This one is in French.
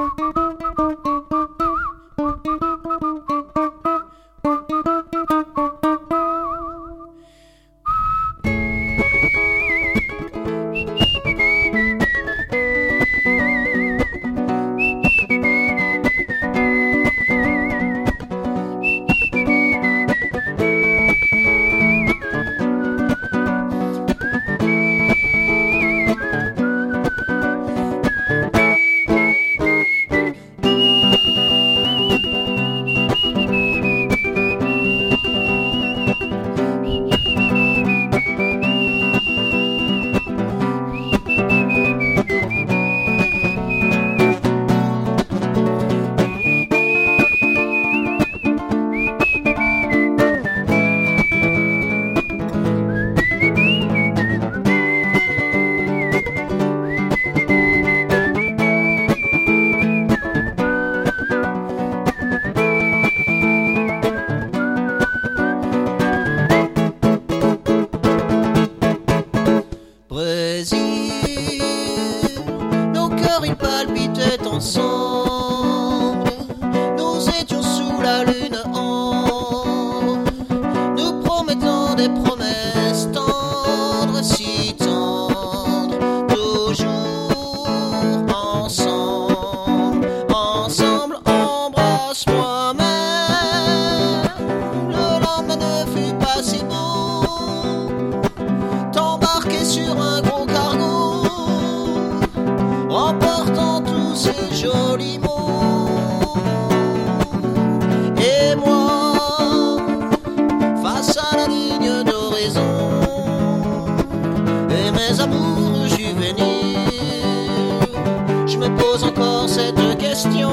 Thank you. palpitait ensemble. Nous étions sous la lune ambre, nous promettant des promesses tendres, si tendres, toujours ensemble. Ensemble, embrasse-moi même. Le lendemain ne fut pas si bon. T'embarquer sur un ce joli monde. Et moi, face à la ligne d'horizon, et mes amours juvéniles, je me pose encore cette question.